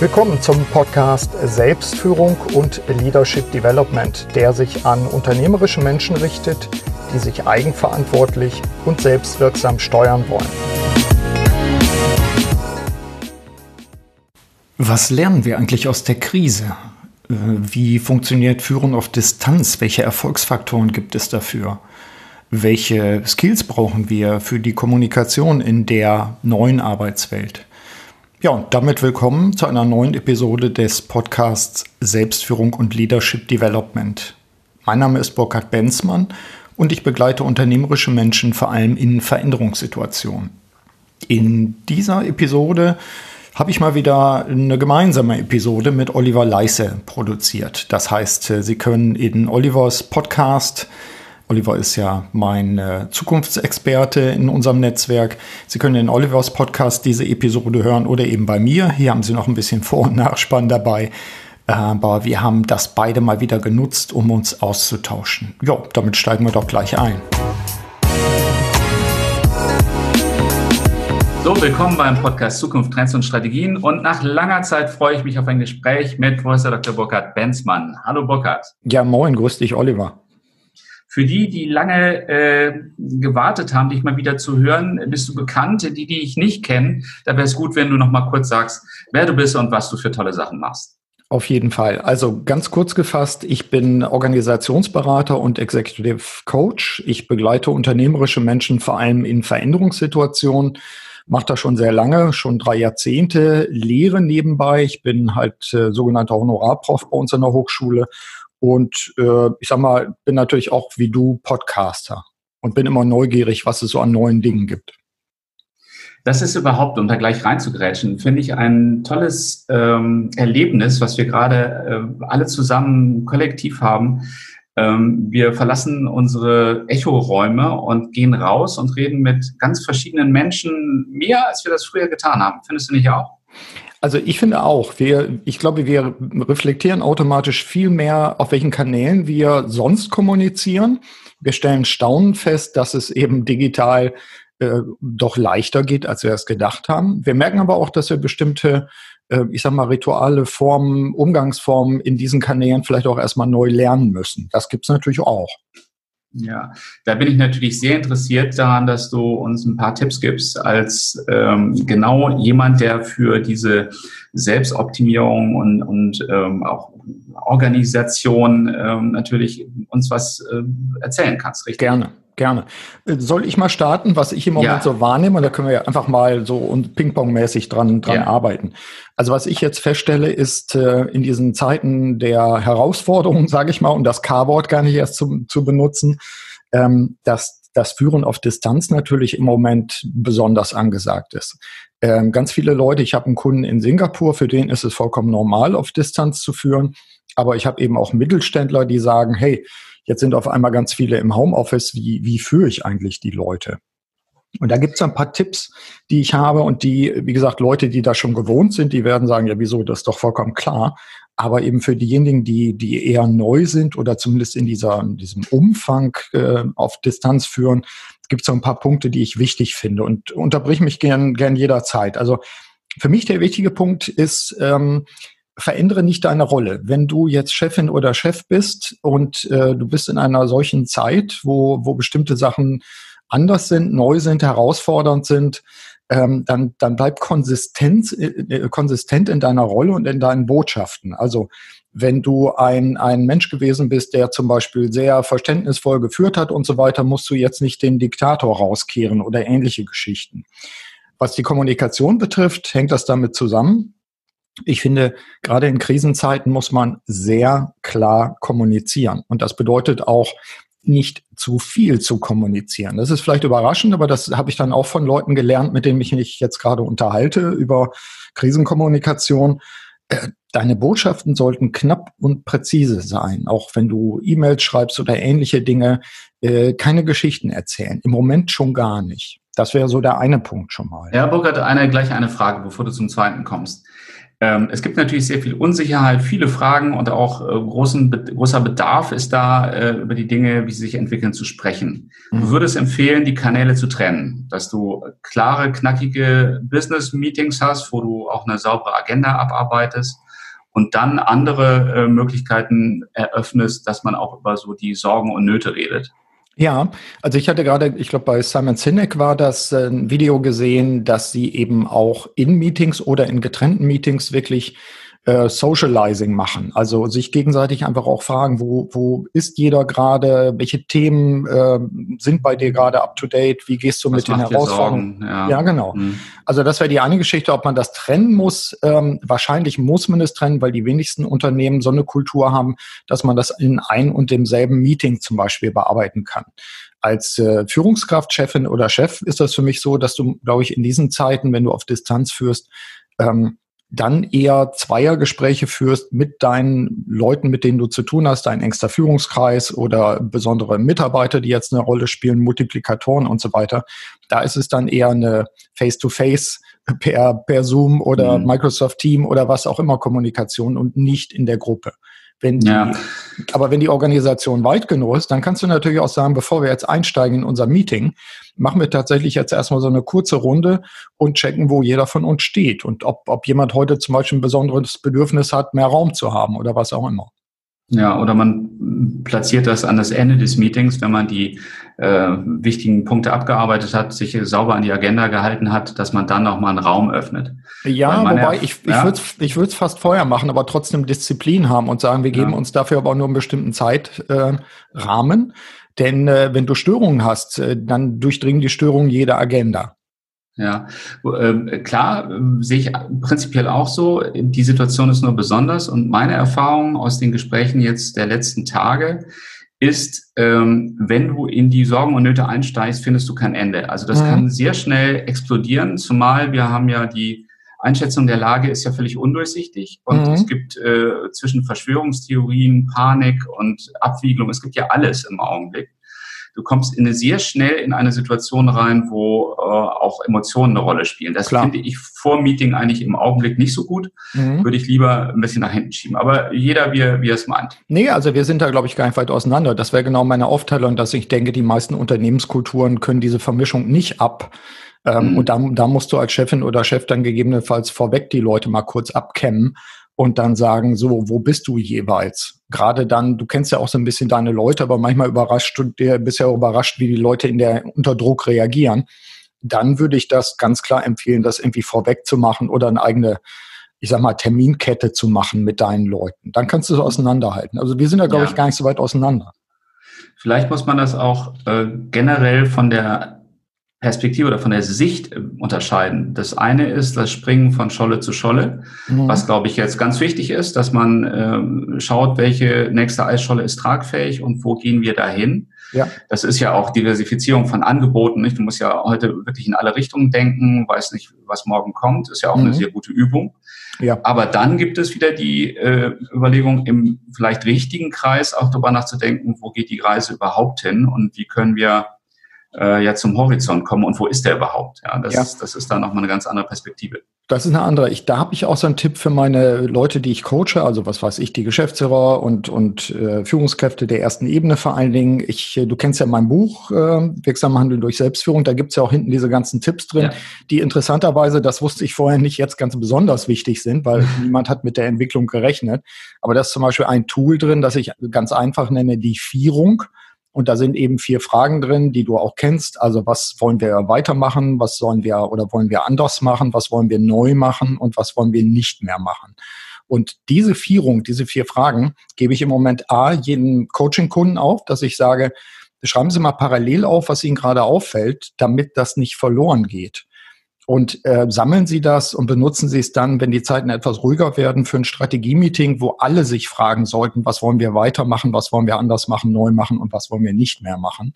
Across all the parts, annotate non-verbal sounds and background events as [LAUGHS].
Willkommen zum Podcast Selbstführung und Leadership Development, der sich an unternehmerische Menschen richtet, die sich eigenverantwortlich und selbstwirksam steuern wollen. Was lernen wir eigentlich aus der Krise? Äh, wie funktioniert Führung auf Distanz? Welche Erfolgsfaktoren gibt es dafür? Welche Skills brauchen wir für die Kommunikation in der neuen Arbeitswelt? Ja, und damit willkommen zu einer neuen Episode des Podcasts Selbstführung und Leadership Development. Mein Name ist Burkhard Benzmann und ich begleite unternehmerische Menschen vor allem in Veränderungssituationen. In dieser Episode habe ich mal wieder eine gemeinsame Episode mit Oliver Leisse produziert. Das heißt, Sie können in Olivers Podcast Oliver ist ja mein äh, Zukunftsexperte in unserem Netzwerk. Sie können in Olivers Podcast diese Episode hören oder eben bei mir. Hier haben Sie noch ein bisschen Vor- und Nachspann dabei. Aber wir haben das beide mal wieder genutzt, um uns auszutauschen. Ja, damit steigen wir doch gleich ein. So, willkommen beim Podcast Zukunft, Trends und Strategien. Und nach langer Zeit freue ich mich auf ein Gespräch mit Professor Dr. Burkhard Benzmann. Hallo Burkhard. Ja, moin, grüß dich, Oliver. Für die, die lange äh, gewartet haben, dich mal wieder zu hören, bist du bekannt. Die, die ich nicht kenne, da wäre es gut, wenn du noch mal kurz sagst, wer du bist und was du für tolle Sachen machst. Auf jeden Fall. Also ganz kurz gefasst, ich bin Organisationsberater und Executive Coach. Ich begleite unternehmerische Menschen vor allem in Veränderungssituationen, mache das schon sehr lange, schon drei Jahrzehnte, lehre nebenbei. Ich bin halt äh, sogenannter Honorarprof bei uns an der Hochschule und äh, ich sag mal, bin natürlich auch wie du Podcaster und bin immer neugierig, was es so an neuen Dingen gibt. Das ist überhaupt, um da gleich reinzugrätschen, finde ich ein tolles ähm, Erlebnis, was wir gerade äh, alle zusammen kollektiv haben. Ähm, wir verlassen unsere Echoräume und gehen raus und reden mit ganz verschiedenen Menschen mehr, als wir das früher getan haben. Findest du nicht auch? Also ich finde auch, wir, ich glaube, wir reflektieren automatisch viel mehr, auf welchen Kanälen wir sonst kommunizieren. Wir stellen staunend fest, dass es eben digital äh, doch leichter geht, als wir es gedacht haben. Wir merken aber auch, dass wir bestimmte, äh, ich sag mal, Rituale, Formen, Umgangsformen in diesen Kanälen vielleicht auch erstmal neu lernen müssen. Das gibt's natürlich auch. Ja, da bin ich natürlich sehr interessiert daran, dass du uns ein paar Tipps gibst, als ähm, genau jemand, der für diese Selbstoptimierung und, und ähm, auch Organisation ähm, natürlich uns was äh, erzählen kannst, richtig? Gerne. Gerne. Äh, soll ich mal starten, was ich im Moment ja. so wahrnehme? Und da können wir ja einfach mal so und Ping-Pong-mäßig dran, dran ja. arbeiten. Also was ich jetzt feststelle, ist äh, in diesen Zeiten der Herausforderungen, [LAUGHS] sage ich mal, um das K-Wort gar nicht erst zu, zu benutzen, ähm, dass das Führen auf Distanz natürlich im Moment besonders angesagt ist. Ähm, ganz viele Leute, ich habe einen Kunden in Singapur, für den ist es vollkommen normal, auf Distanz zu führen. Aber ich habe eben auch Mittelständler, die sagen, hey, Jetzt sind auf einmal ganz viele im Homeoffice. Wie, wie führe ich eigentlich die Leute? Und da gibt es ein paar Tipps, die ich habe und die, wie gesagt, Leute, die da schon gewohnt sind, die werden sagen, ja, wieso, das ist doch vollkommen klar. Aber eben für diejenigen, die, die eher neu sind oder zumindest in, dieser, in diesem Umfang äh, auf Distanz führen, gibt es so ein paar Punkte, die ich wichtig finde und unterbrich mich gern, gern jederzeit. Also für mich der wichtige Punkt ist, ähm, verändere nicht deine Rolle. Wenn du jetzt Chefin oder Chef bist und äh, du bist in einer solchen Zeit, wo, wo bestimmte Sachen anders sind, neu sind, herausfordernd sind, ähm, dann, dann bleib konsistent, äh, konsistent in deiner Rolle und in deinen Botschaften. Also wenn du ein, ein Mensch gewesen bist, der zum Beispiel sehr verständnisvoll geführt hat und so weiter, musst du jetzt nicht den Diktator rauskehren oder ähnliche Geschichten. Was die Kommunikation betrifft, hängt das damit zusammen, ich finde, gerade in Krisenzeiten muss man sehr klar kommunizieren. Und das bedeutet auch, nicht zu viel zu kommunizieren. Das ist vielleicht überraschend, aber das habe ich dann auch von Leuten gelernt, mit denen ich mich jetzt gerade unterhalte über Krisenkommunikation. Äh, deine Botschaften sollten knapp und präzise sein, auch wenn du E-Mails schreibst oder ähnliche Dinge. Äh, keine Geschichten erzählen. Im Moment schon gar nicht. Das wäre so der eine Punkt schon mal. Herr Burkhardt, eine, gleich eine Frage, bevor du zum zweiten kommst. Ähm, es gibt natürlich sehr viel Unsicherheit, viele Fragen und auch äh, großen, großer Bedarf ist da, äh, über die Dinge, wie sie sich entwickeln, zu sprechen. Mhm. Du würdest empfehlen, die Kanäle zu trennen, dass du klare, knackige Business-Meetings hast, wo du auch eine saubere Agenda abarbeitest und dann andere äh, Möglichkeiten eröffnest, dass man auch über so die Sorgen und Nöte redet. Ja, also ich hatte gerade, ich glaube bei Simon Sinek war das äh, ein Video gesehen, dass sie eben auch in Meetings oder in getrennten Meetings wirklich äh, Socializing machen. Also sich gegenseitig einfach auch fragen, wo, wo ist jeder gerade, welche Themen äh, sind bei dir gerade up to date, wie gehst du Was mit den Herausforderungen? Ja. ja. genau. Mhm. Also das wäre die eine Geschichte, ob man das trennen muss. Ähm, wahrscheinlich muss man es trennen, weil die wenigsten Unternehmen so eine Kultur haben, dass man das in ein und demselben Meeting zum Beispiel bearbeiten kann als äh, Führungskraft, Chefin oder Chef ist das für mich so, dass du, glaube ich, in diesen Zeiten, wenn du auf Distanz führst, ähm, dann eher Zweiergespräche führst mit deinen Leuten, mit denen du zu tun hast, dein engster Führungskreis oder besondere Mitarbeiter, die jetzt eine Rolle spielen, Multiplikatoren und so weiter. Da ist es dann eher eine Face-to-Face per, per Zoom oder mhm. Microsoft Team oder was auch immer Kommunikation und nicht in der Gruppe. Wenn die, ja. Aber wenn die Organisation weit genug ist, dann kannst du natürlich auch sagen, bevor wir jetzt einsteigen in unser Meeting, machen wir tatsächlich jetzt erstmal so eine kurze Runde und checken, wo jeder von uns steht und ob, ob jemand heute zum Beispiel ein besonderes Bedürfnis hat, mehr Raum zu haben oder was auch immer. Ja, oder man platziert das an das Ende des Meetings, wenn man die äh, wichtigen Punkte abgearbeitet hat, sich sauber an die Agenda gehalten hat, dass man dann nochmal einen Raum öffnet. Ja, wobei ich, ja? ich würde es ich würd's fast vorher machen, aber trotzdem Disziplin haben und sagen, wir geben ja. uns dafür aber nur einen bestimmten Zeitrahmen. Äh, Denn äh, wenn du Störungen hast, äh, dann durchdringen die Störungen jede Agenda. Ja, äh, klar, äh, sehe ich prinzipiell auch so. Die Situation ist nur besonders und meine Erfahrung aus den Gesprächen jetzt der letzten Tage ist, ähm, wenn du in die Sorgen und Nöte einsteigst, findest du kein Ende. Also das mhm. kann sehr schnell explodieren, zumal wir haben ja die Einschätzung der Lage ist ja völlig undurchsichtig und mhm. es gibt äh, zwischen Verschwörungstheorien, Panik und Abwiegelung, es gibt ja alles im Augenblick du kommst in eine sehr schnell in eine Situation rein, wo äh, auch Emotionen eine Rolle spielen. Das Klar. finde ich vor Meeting eigentlich im Augenblick nicht so gut. Mhm. Würde ich lieber ein bisschen nach hinten schieben. Aber jeder, wie, wie er es meint. Nee, also wir sind da, glaube ich, gar nicht weit auseinander. Das wäre genau meine Aufteilung, dass ich denke, die meisten Unternehmenskulturen können diese Vermischung nicht ab. Ähm, mhm. Und da, da musst du als Chefin oder Chef dann gegebenenfalls vorweg die Leute mal kurz abkämmen und dann sagen, so, wo bist du jeweils? Gerade dann, du kennst ja auch so ein bisschen deine Leute, aber manchmal überrascht du dir bisher überrascht, wie die Leute in der unter Druck reagieren. Dann würde ich das ganz klar empfehlen, das irgendwie vorweg zu machen oder eine eigene, ich sag mal, Terminkette zu machen mit deinen Leuten. Dann kannst du es auseinanderhalten. Also wir sind da, glaube ja. ich, gar nicht so weit auseinander. Vielleicht muss man das auch äh, generell von der Perspektive oder von der Sicht äh, unterscheiden. Das eine ist das Springen von Scholle zu Scholle, mhm. was glaube ich jetzt ganz wichtig ist, dass man äh, schaut, welche nächste Eisscholle ist tragfähig und wo gehen wir dahin. Ja. Das ist ja auch Diversifizierung von Angeboten. Nicht? Du musst ja heute wirklich in alle Richtungen denken, weiß nicht, was morgen kommt. Ist ja auch mhm. eine sehr gute Übung. Ja. Aber dann gibt es wieder die äh, Überlegung, im vielleicht richtigen Kreis auch darüber nachzudenken, wo geht die Reise überhaupt hin und wie können wir äh, ja zum Horizont kommen und wo ist der überhaupt? Ja, das, ja. Ist, das ist da nochmal eine ganz andere Perspektive. Das ist eine andere. Ich, da habe ich auch so einen Tipp für meine Leute, die ich coache, also was weiß ich, die Geschäftsführer und, und äh, Führungskräfte der ersten Ebene vor allen Dingen. Ich, äh, du kennst ja mein Buch, äh, Wirksam Handeln durch Selbstführung, da gibt's ja auch hinten diese ganzen Tipps drin, ja. die interessanterweise, das wusste ich vorher nicht, jetzt ganz besonders wichtig sind, weil [LAUGHS] niemand hat mit der Entwicklung gerechnet. Aber da ist zum Beispiel ein Tool drin, das ich ganz einfach nenne, die Vierung. Und da sind eben vier Fragen drin, die du auch kennst. Also was wollen wir weitermachen? Was sollen wir oder wollen wir anders machen? Was wollen wir neu machen? Und was wollen wir nicht mehr machen? Und diese Vierung, diese vier Fragen gebe ich im Moment A, jedem Coaching-Kunden auf, dass ich sage, schreiben Sie mal parallel auf, was Ihnen gerade auffällt, damit das nicht verloren geht und äh, sammeln Sie das und benutzen Sie es dann, wenn die Zeiten etwas ruhiger werden, für ein Strategie-Meeting, wo alle sich fragen sollten, was wollen wir weitermachen, was wollen wir anders machen, neu machen und was wollen wir nicht mehr machen.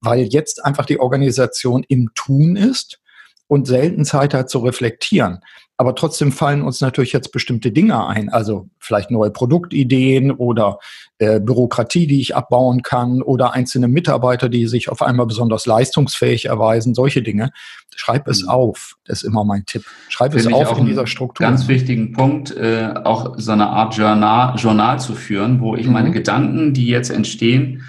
Weil jetzt einfach die Organisation im Tun ist und selten Zeit hat zu reflektieren. Aber trotzdem fallen uns natürlich jetzt bestimmte Dinge ein, also vielleicht neue Produktideen oder äh, Bürokratie, die ich abbauen kann oder einzelne Mitarbeiter, die sich auf einmal besonders leistungsfähig erweisen, solche Dinge. Schreib es mhm. auf, das ist immer mein Tipp. Schreib Finde es auf in dieser Struktur. Ganz wichtigen Punkt, äh, auch so eine Art Journal, Journal zu führen, wo ich mhm. meine Gedanken, die jetzt entstehen,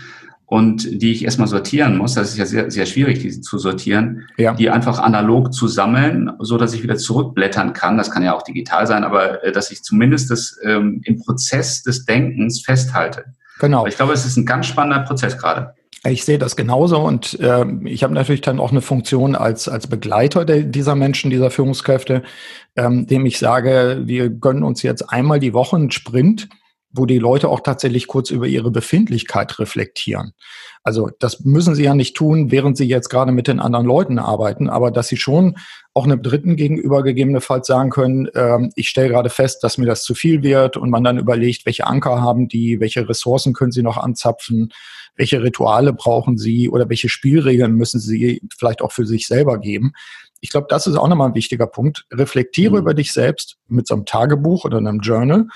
und die ich erstmal sortieren muss, das ist ja sehr, sehr schwierig, diese zu sortieren, ja. die einfach analog zu sammeln, so dass ich wieder zurückblättern kann. Das kann ja auch digital sein, aber äh, dass ich zumindest das ähm, im Prozess des Denkens festhalte. Genau. Aber ich glaube, es ist ein ganz spannender Prozess gerade. Ich sehe das genauso und äh, ich habe natürlich dann auch eine Funktion als, als Begleiter der, dieser Menschen, dieser Führungskräfte, ähm, dem ich sage, wir gönnen uns jetzt einmal die Woche einen Sprint wo die Leute auch tatsächlich kurz über ihre Befindlichkeit reflektieren. Also das müssen sie ja nicht tun, während sie jetzt gerade mit den anderen Leuten arbeiten, aber dass sie schon auch einem Dritten gegenüber gegebenenfalls sagen können, äh, ich stelle gerade fest, dass mir das zu viel wird und man dann überlegt, welche Anker haben die, welche Ressourcen können sie noch anzapfen, welche Rituale brauchen sie oder welche Spielregeln müssen sie vielleicht auch für sich selber geben. Ich glaube, das ist auch nochmal ein wichtiger Punkt. Reflektiere mhm. über dich selbst mit so einem Tagebuch oder einem Journal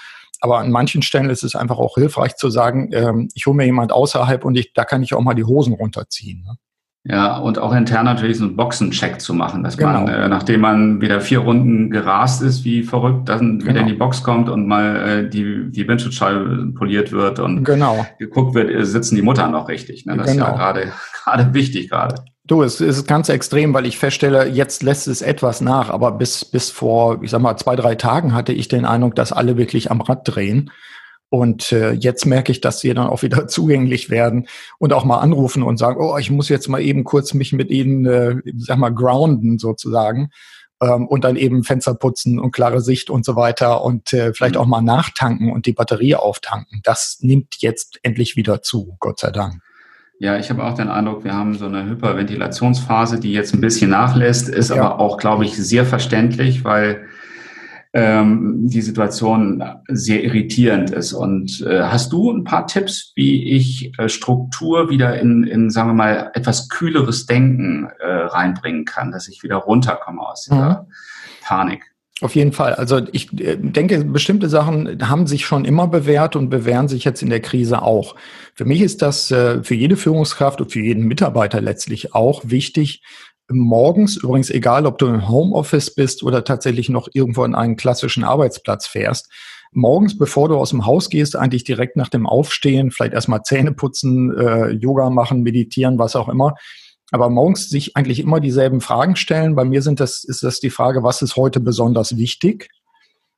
aber an manchen Stellen ist es einfach auch hilfreich zu sagen, ähm, ich hole mir jemand außerhalb und ich, da kann ich auch mal die Hosen runterziehen. Ne? Ja, und auch intern natürlich so einen Boxencheck zu machen, dass genau. man, äh, nachdem man wieder vier Runden gerast ist, wie verrückt, dann genau. wieder in die Box kommt und mal äh, die, die Windschutzscheibe poliert wird und genau. geguckt wird, äh, sitzen die Mutter noch richtig. Ne? Das genau. ist ja gerade [LAUGHS] gerade wichtig gerade. Du, es ist ganz extrem, weil ich feststelle, jetzt lässt es etwas nach, aber bis, bis vor, ich sag mal, zwei, drei Tagen hatte ich den Eindruck, dass alle wirklich am Rad drehen. Und äh, jetzt merke ich, dass sie dann auch wieder [LAUGHS] zugänglich werden und auch mal anrufen und sagen, oh, ich muss jetzt mal eben kurz mich mit ihnen, äh, sag mal, grounden sozusagen. Ähm, und dann eben Fenster putzen und klare Sicht und so weiter und äh, vielleicht mhm. auch mal nachtanken und die Batterie auftanken. Das nimmt jetzt endlich wieder zu, Gott sei Dank. Ja, ich habe auch den Eindruck, wir haben so eine Hyperventilationsphase, die jetzt ein bisschen nachlässt, ist ja. aber auch, glaube ich, sehr verständlich, weil ähm, die Situation sehr irritierend ist. Und äh, hast du ein paar Tipps, wie ich äh, Struktur wieder in, in, sagen wir mal, etwas kühleres Denken äh, reinbringen kann, dass ich wieder runterkomme aus dieser mhm. Panik? Auf jeden Fall. Also ich äh, denke, bestimmte Sachen haben sich schon immer bewährt und bewähren sich jetzt in der Krise auch. Für mich ist das äh, für jede Führungskraft und für jeden Mitarbeiter letztlich auch wichtig, morgens, übrigens egal, ob du im Homeoffice bist oder tatsächlich noch irgendwo an einen klassischen Arbeitsplatz fährst, morgens, bevor du aus dem Haus gehst, eigentlich direkt nach dem Aufstehen, vielleicht erstmal Zähne putzen, äh, Yoga machen, meditieren, was auch immer, aber morgens sich eigentlich immer dieselben Fragen stellen. Bei mir sind das, ist das die Frage, was ist heute besonders wichtig?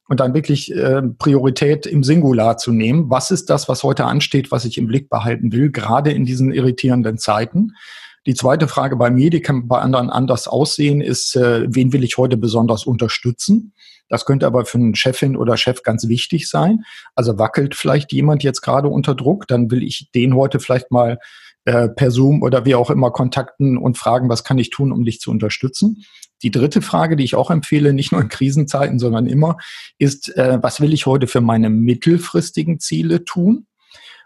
Und dann wirklich äh, Priorität im Singular zu nehmen. Was ist das, was heute ansteht, was ich im Blick behalten will, gerade in diesen irritierenden Zeiten? Die zweite Frage bei mir, die kann bei anderen anders aussehen, ist, äh, wen will ich heute besonders unterstützen? Das könnte aber für einen Chefin oder Chef ganz wichtig sein. Also wackelt vielleicht jemand jetzt gerade unter Druck, dann will ich den heute vielleicht mal äh, per Zoom oder wie auch immer kontakten und fragen, was kann ich tun, um dich zu unterstützen. Die dritte Frage, die ich auch empfehle, nicht nur in Krisenzeiten, sondern immer, ist, äh, was will ich heute für meine mittelfristigen Ziele tun?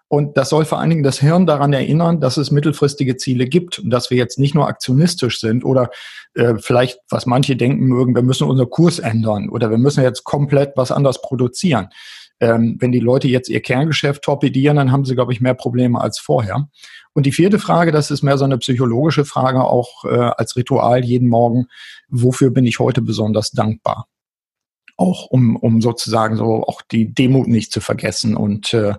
Und das soll vor allen Dingen das Hirn daran erinnern, dass es mittelfristige Ziele gibt und dass wir jetzt nicht nur aktionistisch sind oder äh, vielleicht, was manche denken mögen, wir müssen unseren Kurs ändern oder wir müssen jetzt komplett was anderes produzieren. Ähm, wenn die Leute jetzt ihr Kerngeschäft torpedieren, dann haben sie, glaube ich, mehr Probleme als vorher. Und die vierte Frage, das ist mehr so eine psychologische Frage, auch äh, als Ritual jeden Morgen, wofür bin ich heute besonders dankbar? Auch um, um sozusagen so auch die Demut nicht zu vergessen und äh,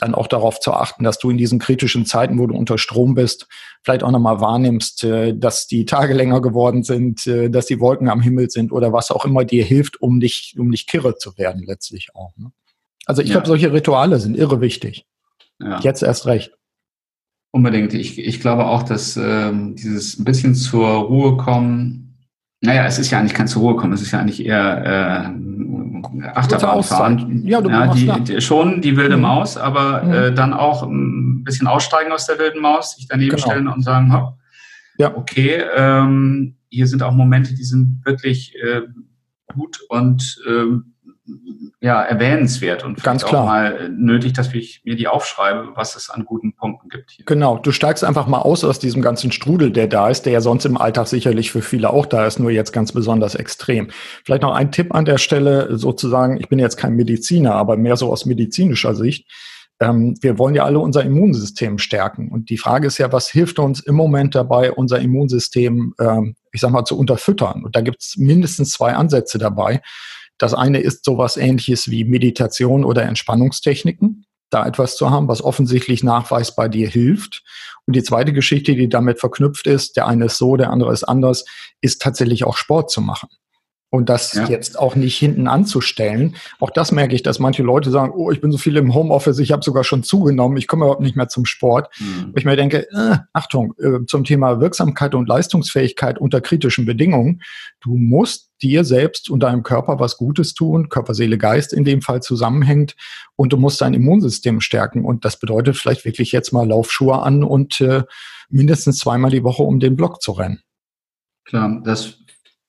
dann auch darauf zu achten, dass du in diesen kritischen Zeiten, wo du unter Strom bist, vielleicht auch nochmal wahrnimmst, äh, dass die Tage länger geworden sind, äh, dass die Wolken am Himmel sind oder was auch immer dir hilft, um dich, um nicht kirre zu werden letztlich auch. Ne? Also ich ja. glaube, solche Rituale sind irre wichtig. Ja. Jetzt erst recht. Unbedingt. Ich, ich glaube auch, dass ähm, dieses ein bisschen zur Ruhe kommen, naja, es ist ja eigentlich kein zur Ruhe kommen, es ist ja eigentlich eher äh, Achterbahnfahren. Ja, du ja, die, die, schon die wilde mhm. Maus, aber mhm. äh, dann auch ein bisschen aussteigen aus der wilden Maus, sich daneben genau. stellen und sagen, hopp, ja. okay, ähm, hier sind auch Momente, die sind wirklich äh, gut und ähm, ja, erwähnenswert und ganz klar auch mal nötig, dass ich mir die aufschreibe, was es an guten Punkten gibt. Hier. Genau, du steigst einfach mal aus aus diesem ganzen Strudel, der da ist, der ja sonst im Alltag sicherlich für viele auch da ist, nur jetzt ganz besonders extrem. Vielleicht noch ein Tipp an der Stelle, sozusagen, ich bin jetzt kein Mediziner, aber mehr so aus medizinischer Sicht. Ähm, wir wollen ja alle unser Immunsystem stärken. Und die Frage ist ja, was hilft uns im Moment dabei, unser Immunsystem, ähm, ich sag mal, zu unterfüttern? Und da gibt es mindestens zwei Ansätze dabei. Das eine ist sowas ähnliches wie Meditation oder Entspannungstechniken, da etwas zu haben, was offensichtlich nachweisbar dir hilft. Und die zweite Geschichte, die damit verknüpft ist, der eine ist so, der andere ist anders, ist tatsächlich auch Sport zu machen. Und das ja. jetzt auch nicht hinten anzustellen. Auch das merke ich, dass manche Leute sagen, oh, ich bin so viel im Homeoffice, ich habe sogar schon zugenommen, ich komme überhaupt nicht mehr zum Sport. Mhm. Ich mir denke, äh, Achtung, äh, zum Thema Wirksamkeit und Leistungsfähigkeit unter kritischen Bedingungen. Du musst dir selbst und deinem Körper was Gutes tun, Körper, Seele, Geist in dem Fall zusammenhängt und du musst dein Immunsystem stärken. Und das bedeutet vielleicht wirklich jetzt mal Laufschuhe an und äh, mindestens zweimal die Woche um den Block zu rennen. Klar, das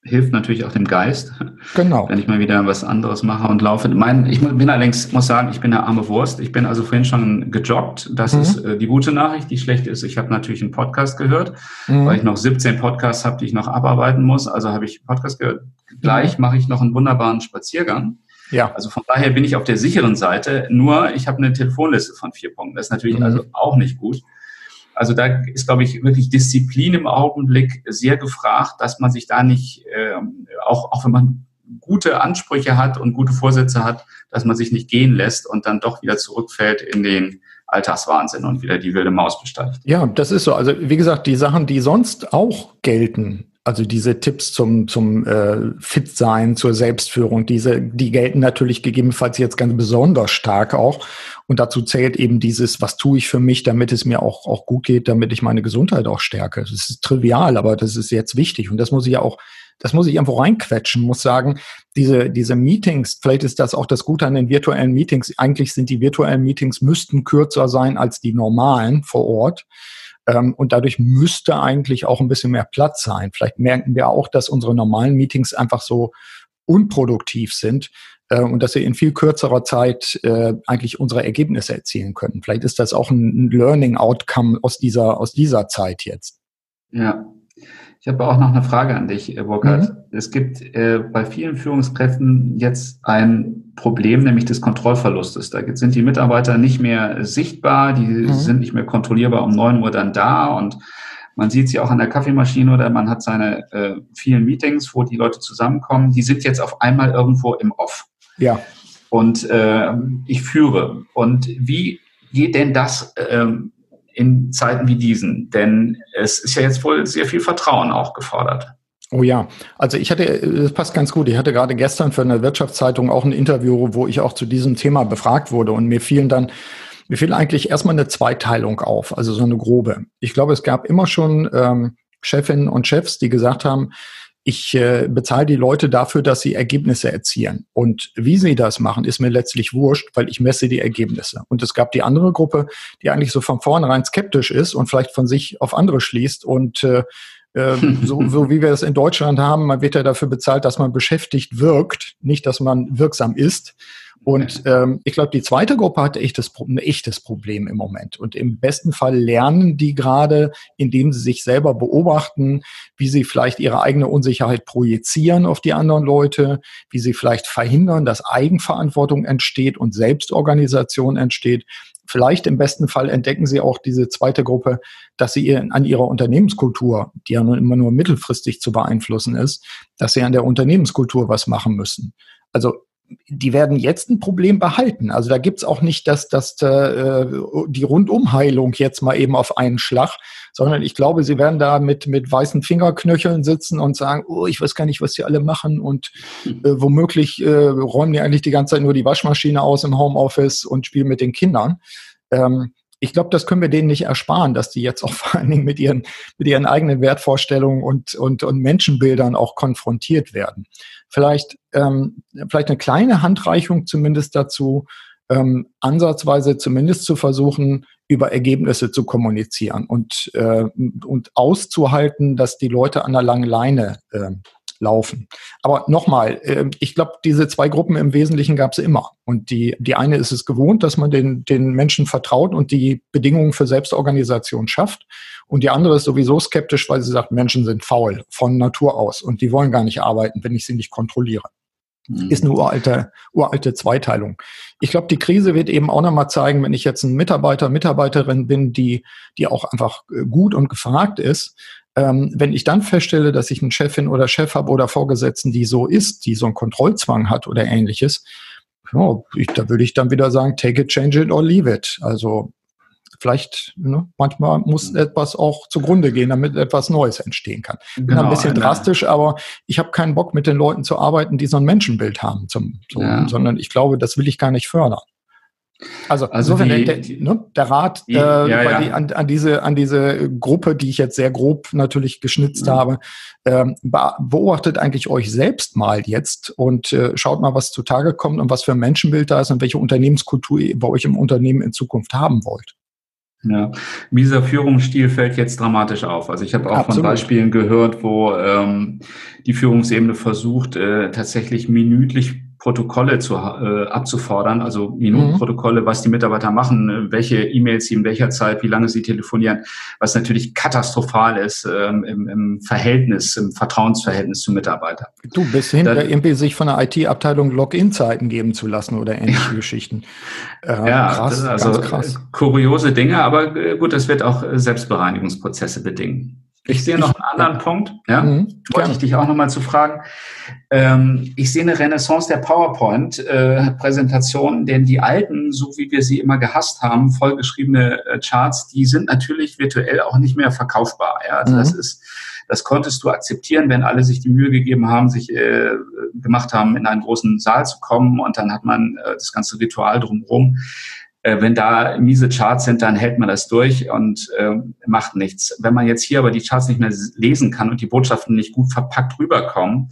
hilft natürlich auch dem Geist. Genau. Wenn ich mal wieder was anderes mache und laufe. Mein, ich bin allerdings, muss sagen, ich bin eine arme Wurst. Ich bin also vorhin schon gejoggt. Das mhm. ist äh, die gute Nachricht. Die schlechte ist, ich habe natürlich einen Podcast gehört, mhm. weil ich noch 17 Podcasts habe, die ich noch abarbeiten muss. Also habe ich Podcast gehört. Gleich mhm. mache ich noch einen wunderbaren Spaziergang. Ja. Also von daher bin ich auf der sicheren Seite. Nur ich habe eine Telefonliste von vier Punkten. Das ist natürlich mhm. also auch nicht gut. Also da ist, glaube ich, wirklich Disziplin im Augenblick sehr gefragt, dass man sich da nicht, äh, auch, auch wenn man gute Ansprüche hat und gute Vorsätze hat, dass man sich nicht gehen lässt und dann doch wieder zurückfällt in den Alltagswahnsinn und wieder die wilde Maus besteigt. Ja, das ist so. Also wie gesagt, die Sachen, die sonst auch gelten, also diese Tipps zum, zum äh, Fit-Sein, zur Selbstführung, diese, die gelten natürlich gegebenenfalls jetzt ganz besonders stark auch. Und dazu zählt eben dieses, was tue ich für mich, damit es mir auch, auch gut geht, damit ich meine Gesundheit auch stärke. Das ist trivial, aber das ist jetzt wichtig. Und das muss ich ja auch, das muss ich irgendwo reinquetschen, muss sagen, diese, diese Meetings, vielleicht ist das auch das Gute an den virtuellen Meetings. Eigentlich sind die virtuellen Meetings müssten kürzer sein als die normalen vor Ort. Ähm, und dadurch müsste eigentlich auch ein bisschen mehr Platz sein. Vielleicht merken wir auch, dass unsere normalen Meetings einfach so unproduktiv sind äh, und dass wir in viel kürzerer Zeit äh, eigentlich unsere Ergebnisse erzielen können. Vielleicht ist das auch ein Learning Outcome aus dieser, aus dieser Zeit jetzt. Ja, ich habe auch noch eine Frage an dich, äh, Burkhard. Mhm. Es gibt äh, bei vielen Führungskräften jetzt ein Problem, nämlich des Kontrollverlustes. Da sind die Mitarbeiter nicht mehr sichtbar, die mhm. sind nicht mehr kontrollierbar um neun Uhr dann da und man sieht sie auch an der Kaffeemaschine oder man hat seine äh, vielen Meetings, wo die Leute zusammenkommen. Die sind jetzt auf einmal irgendwo im Off. Ja. Und äh, ich führe. Und wie geht denn das ähm, in Zeiten wie diesen? Denn es ist ja jetzt wohl sehr viel Vertrauen auch gefordert. Oh ja, also ich hatte, das passt ganz gut. Ich hatte gerade gestern für eine Wirtschaftszeitung auch ein Interview, wo ich auch zu diesem Thema befragt wurde und mir fielen dann, mir fiel eigentlich erstmal eine Zweiteilung auf, also so eine grobe. Ich glaube, es gab immer schon ähm, Chefinnen und Chefs, die gesagt haben, ich äh, bezahle die Leute dafür, dass sie Ergebnisse erzielen. Und wie sie das machen, ist mir letztlich wurscht, weil ich messe die Ergebnisse. Und es gab die andere Gruppe, die eigentlich so von vornherein skeptisch ist und vielleicht von sich auf andere schließt und äh, so, so wie wir es in Deutschland haben, man wird ja dafür bezahlt, dass man beschäftigt wirkt, nicht, dass man wirksam ist. Und ähm, ich glaube, die zweite Gruppe hat echtes, ein echtes Problem im Moment. Und im besten Fall lernen die gerade, indem sie sich selber beobachten, wie sie vielleicht ihre eigene Unsicherheit projizieren auf die anderen Leute, wie sie vielleicht verhindern, dass Eigenverantwortung entsteht und Selbstorganisation entsteht. Vielleicht im besten Fall entdecken Sie auch diese zweite Gruppe, dass Sie an Ihrer Unternehmenskultur, die ja nun immer nur mittelfristig zu beeinflussen ist, dass Sie an der Unternehmenskultur was machen müssen. Also die werden jetzt ein Problem behalten. Also da gibt's auch nicht das, das, äh, die Rundumheilung jetzt mal eben auf einen Schlag, sondern ich glaube, sie werden da mit, mit weißen Fingerknöcheln sitzen und sagen, oh, ich weiß gar nicht, was die alle machen und äh, womöglich äh, räumen die eigentlich die ganze Zeit nur die Waschmaschine aus im Homeoffice und spielen mit den Kindern. Ähm, ich glaube, das können wir denen nicht ersparen, dass die jetzt auch [LAUGHS] vor allen Dingen mit ihren, mit ihren eigenen Wertvorstellungen und, und, und Menschenbildern auch konfrontiert werden. Vielleicht, ähm, vielleicht eine kleine Handreichung zumindest dazu, ähm, ansatzweise zumindest zu versuchen, über Ergebnisse zu kommunizieren und, äh, und auszuhalten, dass die Leute an der langen Leine äh, laufen. Aber nochmal, äh, ich glaube, diese zwei Gruppen im Wesentlichen gab es immer. Und die, die eine ist es gewohnt, dass man den, den Menschen vertraut und die Bedingungen für Selbstorganisation schafft. Und die andere ist sowieso skeptisch, weil sie sagt, Menschen sind faul von Natur aus und die wollen gar nicht arbeiten, wenn ich sie nicht kontrolliere. Mhm. Ist eine uralte, uralte Zweiteilung. Ich glaube, die Krise wird eben auch nochmal zeigen, wenn ich jetzt ein Mitarbeiter, Mitarbeiterin bin, die, die auch einfach äh, gut und gefragt ist, ähm, wenn ich dann feststelle, dass ich einen Chefin oder Chef habe oder Vorgesetzten, die so ist, die so einen Kontrollzwang hat oder ähnliches, ja, ich, da würde ich dann wieder sagen, take it, change it or leave it. Also vielleicht, ne, manchmal muss mhm. etwas auch zugrunde gehen, damit etwas Neues entstehen kann. Genau, Bin ein bisschen drastisch, aber ich habe keinen Bock, mit den Leuten zu arbeiten, die so ein Menschenbild haben, zum, so, ja. sondern ich glaube, das will ich gar nicht fördern. Also, also insofern die, der, ne, der Rat die, äh, ja, ja. Die, an, an, diese, an diese Gruppe, die ich jetzt sehr grob natürlich geschnitzt mhm. habe, äh, beobachtet eigentlich euch selbst mal jetzt und äh, schaut mal, was zutage kommt und was für ein Menschenbild da ist und welche Unternehmenskultur ihr bei euch im Unternehmen in Zukunft haben wollt. Ja, dieser Führungsstil fällt jetzt dramatisch auf. Also ich habe auch Absolut. von Beispielen gehört, wo ähm, die Führungsebene versucht, äh, tatsächlich minütlich Protokolle zu, äh, abzufordern, also Minutenprotokolle, mhm. was die Mitarbeiter machen, welche E-Mails sie in welcher Zeit, wie lange sie telefonieren, was natürlich katastrophal ist ähm, im, im Verhältnis, im Vertrauensverhältnis zu Mitarbeitern. Du bist hinter da, irgendwie sich von der IT-Abteilung Login-Zeiten geben zu lassen oder ähnliche ja. Geschichten. Äh, ja, krass, also krass. kuriose Dinge, aber äh, gut, das wird auch Selbstbereinigungsprozesse bedingen. Ich sehe noch einen anderen Punkt, ja, mhm, wollte ich dich auch nochmal zu fragen. Ähm, ich sehe eine Renaissance der PowerPoint-Präsentationen, denn die alten, so wie wir sie immer gehasst haben, vollgeschriebene äh, Charts, die sind natürlich virtuell auch nicht mehr verkaufbar. Ja? Also mhm. das ist, das konntest du akzeptieren, wenn alle sich die Mühe gegeben haben, sich äh, gemacht haben, in einen großen Saal zu kommen und dann hat man äh, das ganze Ritual drumherum äh, wenn da miese Charts sind, dann hält man das durch und äh, macht nichts. Wenn man jetzt hier aber die Charts nicht mehr lesen kann und die Botschaften nicht gut verpackt rüberkommen,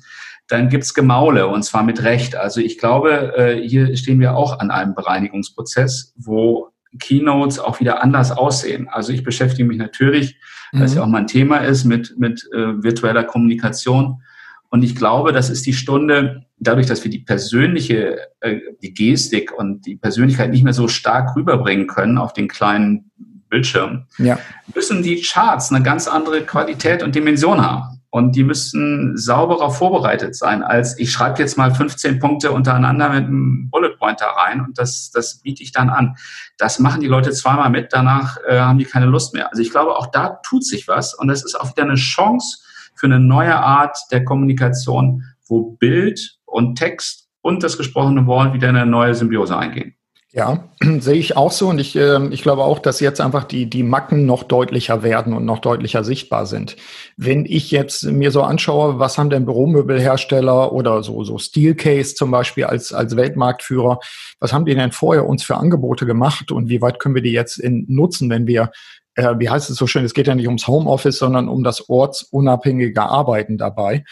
dann gibt's Gemaule und zwar mit Recht. Also ich glaube, äh, hier stehen wir auch an einem Bereinigungsprozess, wo Keynotes auch wieder anders aussehen. Also ich beschäftige mich natürlich, mhm. was ja auch mein Thema ist, mit, mit äh, virtueller Kommunikation. Und ich glaube, das ist die Stunde, dadurch, dass wir die persönliche, äh, die Gestik und die Persönlichkeit nicht mehr so stark rüberbringen können auf den kleinen Bildschirm, ja. müssen die Charts eine ganz andere Qualität und Dimension haben. Und die müssten sauberer vorbereitet sein, als ich schreibe jetzt mal 15 Punkte untereinander mit einem Bullet Pointer rein und das, das biete ich dann an. Das machen die Leute zweimal mit, danach äh, haben die keine Lust mehr. Also ich glaube, auch da tut sich was und das ist auch wieder eine Chance für eine neue Art der Kommunikation, wo Bild und Text und das gesprochene Wort wieder eine neue Symbiose eingehen. Ja, [CLEARS THROAT] sehe ich auch so und ich, äh, ich glaube auch, dass jetzt einfach die, die Macken noch deutlicher werden und noch deutlicher sichtbar sind. Wenn ich jetzt mir so anschaue, was haben denn Büromöbelhersteller oder so, so Steelcase zum Beispiel als, als Weltmarktführer, was haben die denn vorher uns für Angebote gemacht und wie weit können wir die jetzt in, nutzen, wenn wir äh, wie heißt es so schön, es geht ja nicht ums Homeoffice, sondern um das ortsunabhängige Arbeiten dabei.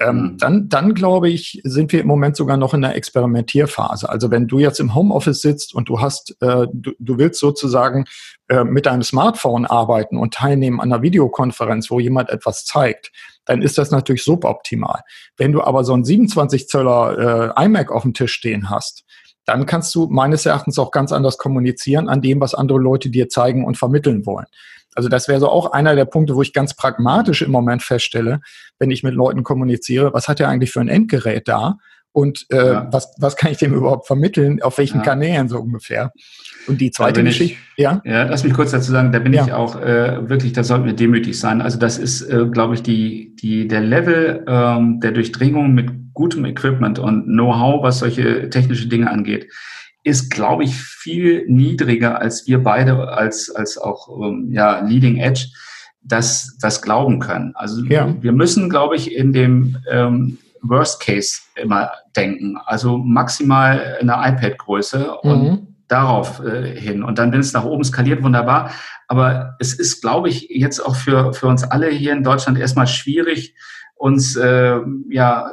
Ähm, mhm. Dann, dann glaube ich, sind wir im Moment sogar noch in der Experimentierphase. Also wenn du jetzt im Homeoffice sitzt und du hast, äh, du, du willst sozusagen äh, mit deinem Smartphone arbeiten und teilnehmen an einer Videokonferenz, wo jemand etwas zeigt, dann ist das natürlich suboptimal. Wenn du aber so einen 27 Zöller äh, iMac auf dem Tisch stehen hast, dann kannst du meines Erachtens auch ganz anders kommunizieren an dem, was andere Leute dir zeigen und vermitteln wollen. Also das wäre so auch einer der Punkte, wo ich ganz pragmatisch im Moment feststelle, wenn ich mit Leuten kommuniziere, was hat er eigentlich für ein Endgerät da und äh, ja. was, was kann ich dem überhaupt vermitteln, auf welchen ja. Kanälen so ungefähr. Und die zweite Geschichte, ja? Ja, lass mich kurz dazu sagen, da bin ich auch äh, wirklich, da sollten wir demütig sein. Also das ist, äh, glaube ich, die, die, der Level ähm, der Durchdringung mit gutem Equipment und Know-how, was solche technische Dinge angeht, ist, glaube ich, viel niedriger, als wir beide als, als auch ähm, ja, Leading Edge das, das glauben können. Also ja. wir müssen, glaube ich, in dem ähm, Worst Case immer denken. Also maximal eine iPad-Größe und mhm. darauf äh, hin. Und dann, wenn es nach oben skaliert, wunderbar. Aber es ist, glaube ich, jetzt auch für, für uns alle hier in Deutschland erstmal schwierig, uns äh, ja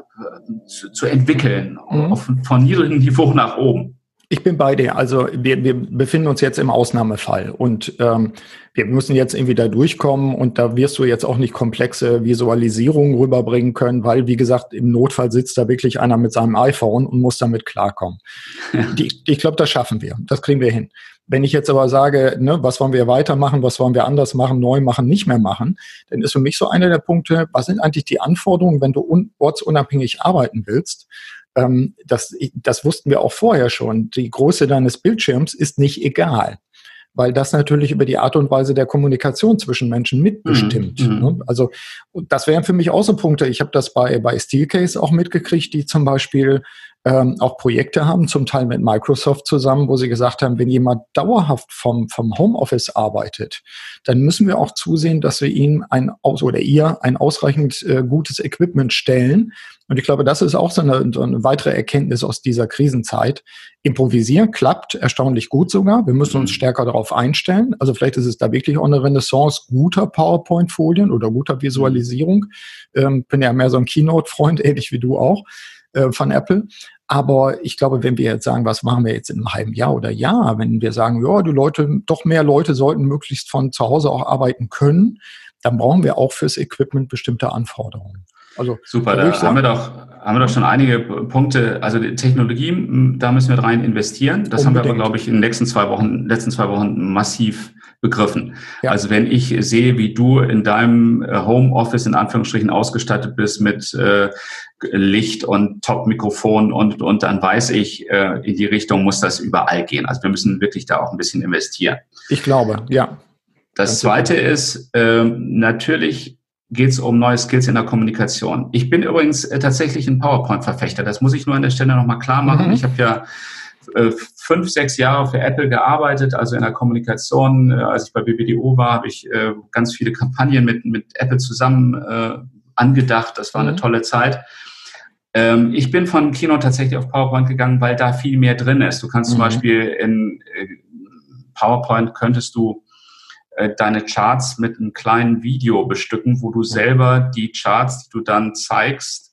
zu, zu entwickeln, mhm. auf, von niedrigem Niveau nach oben. Ich bin bei dir. Also wir, wir befinden uns jetzt im Ausnahmefall und ähm, wir müssen jetzt irgendwie da durchkommen und da wirst du jetzt auch nicht komplexe Visualisierungen rüberbringen können, weil, wie gesagt, im Notfall sitzt da wirklich einer mit seinem iPhone und muss damit klarkommen. Ja. Die, ich glaube, das schaffen wir. Das kriegen wir hin. Wenn ich jetzt aber sage, ne, was wollen wir weitermachen, was wollen wir anders machen, neu machen, nicht mehr machen, dann ist für mich so einer der Punkte, was sind eigentlich die Anforderungen, wenn du ortsunabhängig arbeiten willst? Ähm, das, das wussten wir auch vorher schon. Die Größe deines Bildschirms ist nicht egal weil das natürlich über die Art und Weise der Kommunikation zwischen Menschen mitbestimmt. Mhm. Ne? Also das wären für mich auch so Punkte. Ich habe das bei, bei Steelcase auch mitgekriegt, die zum Beispiel ähm, auch Projekte haben, zum Teil mit Microsoft zusammen, wo sie gesagt haben, wenn jemand dauerhaft vom, vom Homeoffice arbeitet, dann müssen wir auch zusehen, dass wir ihm ein aus oder ihr ein ausreichend äh, gutes Equipment stellen. Und ich glaube, das ist auch so eine, so eine weitere Erkenntnis aus dieser Krisenzeit. Improvisieren klappt erstaunlich gut sogar. Wir müssen uns mhm. stärker darauf einstellen. Also vielleicht ist es da wirklich auch eine Renaissance guter PowerPoint-Folien oder guter Visualisierung. Ähm, bin ja mehr so ein Keynote-Freund, [LAUGHS] ähnlich wie du auch äh, von Apple. Aber ich glaube, wenn wir jetzt sagen, was machen wir jetzt in einem halben Jahr oder Jahr, wenn wir sagen, ja, die Leute, doch mehr Leute sollten möglichst von zu Hause auch arbeiten können, dann brauchen wir auch fürs Equipment bestimmte Anforderungen. Also, Super, da, haben wir doch haben wir doch schon einige Punkte. Also die Technologie, da müssen wir rein investieren. Das Unbedingt. haben wir aber, glaube ich, in den nächsten zwei Wochen, letzten zwei Wochen massiv begriffen. Ja. Also wenn ich sehe, wie du in deinem äh, Homeoffice in Anführungsstrichen ausgestattet bist mit äh, Licht und Top-Mikrofon und, und dann weiß ich, äh, in die Richtung muss das überall gehen. Also wir müssen wirklich da auch ein bisschen investieren. Ich glaube, ja. Das Zweite ist, äh, natürlich geht es um neue Skills in der Kommunikation. Ich bin übrigens äh, tatsächlich ein PowerPoint-Verfechter. Das muss ich nur an der Stelle nochmal klar machen. Mhm. Ich habe ja äh, fünf, sechs Jahre für Apple gearbeitet, also in der Kommunikation. Äh, als ich bei BBDO war, habe ich äh, ganz viele Kampagnen mit, mit Apple zusammen angedacht. Das war mhm. eine tolle Zeit. Ähm, ich bin von Kino tatsächlich auf PowerPoint gegangen, weil da viel mehr drin ist. Du kannst mhm. zum Beispiel in PowerPoint könntest du deine Charts mit einem kleinen Video bestücken, wo du selber die Charts, die du dann zeigst,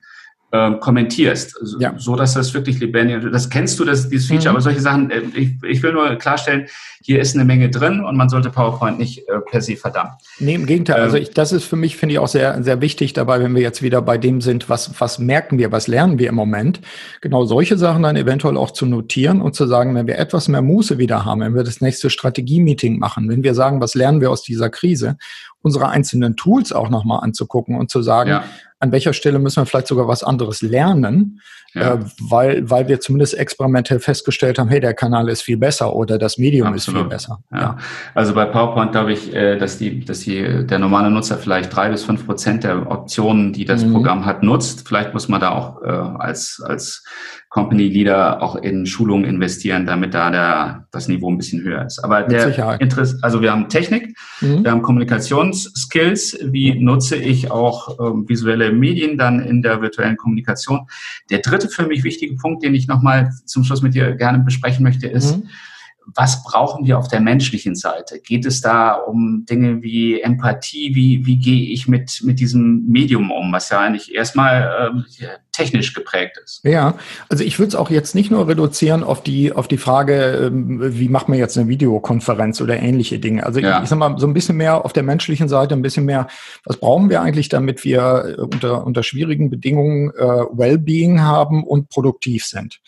äh, kommentierst, ja. so dass das wirklich lebendig ist. Das kennst du, das, dieses Feature, mhm. aber solche Sachen, äh, ich, ich will nur klarstellen, hier ist eine Menge drin und man sollte PowerPoint nicht äh, per se verdammen. Nee, im Gegenteil. Also ähm, also ich, das ist für mich, finde ich, auch sehr, sehr wichtig dabei, wenn wir jetzt wieder bei dem sind, was, was merken wir, was lernen wir im Moment, genau solche Sachen dann eventuell auch zu notieren und zu sagen, wenn wir etwas mehr Muße wieder haben, wenn wir das nächste Strategie-Meeting machen, wenn wir sagen, was lernen wir aus dieser Krise, unsere einzelnen Tools auch nochmal anzugucken und zu sagen, ja an welcher Stelle müssen wir vielleicht sogar was anderes lernen, ja. äh, weil, weil wir zumindest experimentell festgestellt haben, hey, der Kanal ist viel besser oder das Medium Absolut. ist viel besser. Ja. ja. Also bei PowerPoint glaube ich, äh, dass die, dass die, der normale Nutzer vielleicht drei bis fünf Prozent der Optionen, die das mhm. Programm hat, nutzt. Vielleicht muss man da auch äh, als, als Company Leader auch in Schulungen investieren, damit da der, das Niveau ein bisschen höher ist. Aber der Interesse, also wir haben Technik, mhm. wir haben Kommunikationsskills, wie nutze ich auch ähm, visuelle Medien dann in der virtuellen Kommunikation. Der dritte für mich wichtige Punkt, den ich nochmal zum Schluss mit dir gerne besprechen möchte, ist, mhm was brauchen wir auf der menschlichen Seite? Geht es da um Dinge wie Empathie? Wie, wie gehe ich mit, mit diesem Medium um, was ja eigentlich erstmal ähm, technisch geprägt ist? Ja, also ich würde es auch jetzt nicht nur reduzieren auf die, auf die Frage, ähm, wie macht man jetzt eine Videokonferenz oder ähnliche Dinge. Also ja. ich, ich sag mal, so ein bisschen mehr auf der menschlichen Seite, ein bisschen mehr, was brauchen wir eigentlich, damit wir äh, unter, unter schwierigen Bedingungen äh, Wellbeing haben und produktiv sind?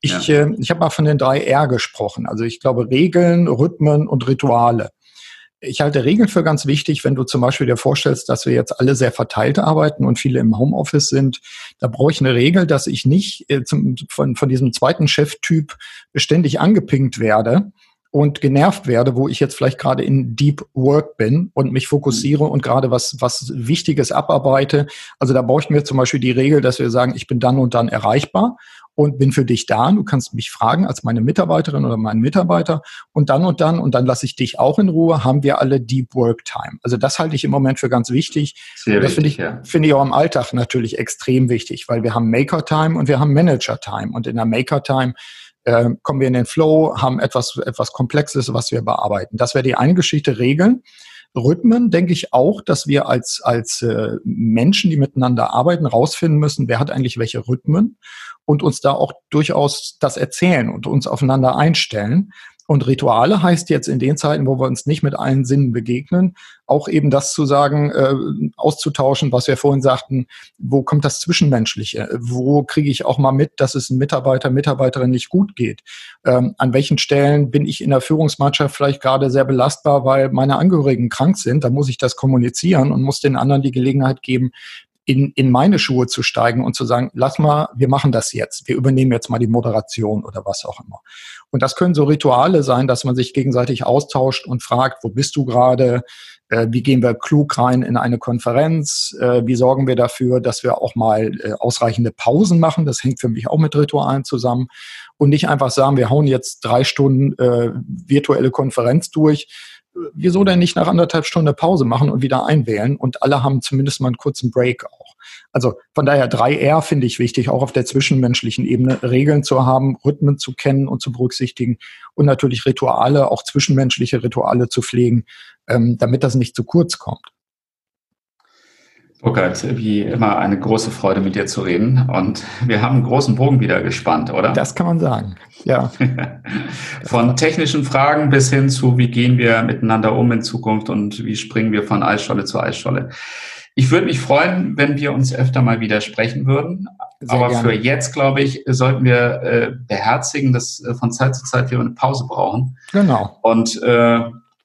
Ich, ja. äh, ich habe mal von den drei R gesprochen. Also ich glaube Regeln, Rhythmen und Rituale. Ich halte Regeln für ganz wichtig, wenn du zum Beispiel dir vorstellst, dass wir jetzt alle sehr verteilt arbeiten und viele im Homeoffice sind. Da brauche ich eine Regel, dass ich nicht äh, zum, von, von diesem zweiten Cheftyp ständig angepinkt werde und genervt werde, wo ich jetzt vielleicht gerade in Deep Work bin und mich fokussiere und gerade was, was Wichtiges abarbeite. Also da brauchen wir zum Beispiel die Regel, dass wir sagen, ich bin dann und dann erreichbar und bin für dich da. Du kannst mich fragen als meine Mitarbeiterin oder meinen Mitarbeiter und dann und dann und dann lasse ich dich auch in Ruhe, haben wir alle Deep Work Time. Also das halte ich im Moment für ganz wichtig. Sehr und das finde ich, ja. finde ich auch im Alltag natürlich extrem wichtig, weil wir haben Maker Time und wir haben Manager Time und in der Maker Time äh, kommen wir in den Flow, haben etwas, etwas Komplexes, was wir bearbeiten. Das wäre die eine Geschichte, Regeln. Rhythmen denke ich auch, dass wir als, als äh, Menschen, die miteinander arbeiten, rausfinden müssen, wer hat eigentlich welche Rhythmen und uns da auch durchaus das erzählen und uns aufeinander einstellen. Und Rituale heißt jetzt in den Zeiten, wo wir uns nicht mit allen Sinnen begegnen, auch eben das zu sagen, äh, auszutauschen, was wir vorhin sagten, wo kommt das Zwischenmenschliche? Wo kriege ich auch mal mit, dass es einem Mitarbeiter, Mitarbeiterin nicht gut geht? Ähm, an welchen Stellen bin ich in der Führungsmannschaft vielleicht gerade sehr belastbar, weil meine Angehörigen krank sind? Da muss ich das kommunizieren und muss den anderen die Gelegenheit geben, in, in meine Schuhe zu steigen und zu sagen, lass mal, wir machen das jetzt. Wir übernehmen jetzt mal die Moderation oder was auch immer. Und das können so Rituale sein, dass man sich gegenseitig austauscht und fragt, wo bist du gerade? Äh, wie gehen wir klug rein in eine Konferenz? Äh, wie sorgen wir dafür, dass wir auch mal äh, ausreichende Pausen machen? Das hängt für mich auch mit Ritualen zusammen. Und nicht einfach sagen, wir hauen jetzt drei Stunden virtuelle Konferenz durch wieso denn nicht nach anderthalb Stunden Pause machen und wieder einwählen und alle haben zumindest mal einen kurzen Break auch. Also von daher 3R finde ich wichtig, auch auf der zwischenmenschlichen Ebene Regeln zu haben, Rhythmen zu kennen und zu berücksichtigen und natürlich Rituale, auch zwischenmenschliche Rituale zu pflegen, ähm, damit das nicht zu kurz kommt. Burkhard, wie immer eine große Freude mit dir zu reden. Und wir haben einen großen Bogen wieder gespannt, oder? Das kann man sagen, ja. [LAUGHS] von technischen Fragen bis hin zu, wie gehen wir miteinander um in Zukunft und wie springen wir von Eisscholle zu Eisscholle. Ich würde mich freuen, wenn wir uns öfter mal wieder sprechen würden. Sehr Aber gerne. für jetzt, glaube ich, sollten wir äh, beherzigen, dass äh, von Zeit zu Zeit wir eine Pause brauchen. Genau. Und äh,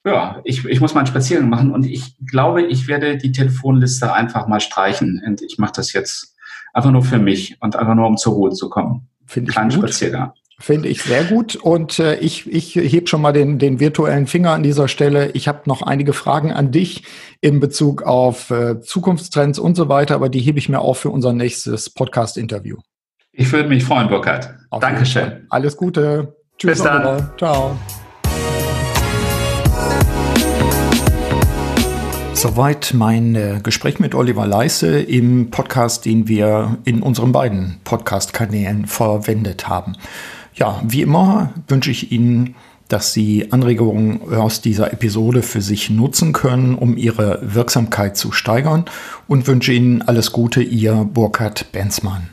ja, ich, ich muss mal einen Spaziergang machen und ich glaube, ich werde die Telefonliste einfach mal streichen. Und ich mache das jetzt einfach nur für mich und einfach nur, um zur Ruhe zu kommen. Finde ich Kleinen gut. Spaziergang. Finde ich sehr gut. Und äh, ich, ich heb schon mal den, den virtuellen Finger an dieser Stelle. Ich habe noch einige Fragen an dich in Bezug auf äh, Zukunftstrends und so weiter, aber die hebe ich mir auf für unser nächstes Podcast-Interview. Ich würde mich freuen, Burkhard. Dankeschön. Alles Gute. Tschüss. Bis dann. Ciao. Soweit mein äh, Gespräch mit Oliver Leisse im Podcast, den wir in unseren beiden Podcast-Kanälen verwendet haben. Ja, wie immer wünsche ich Ihnen, dass Sie Anregungen aus dieser Episode für sich nutzen können, um Ihre Wirksamkeit zu steigern und wünsche Ihnen alles Gute, Ihr Burkhard Benzmann.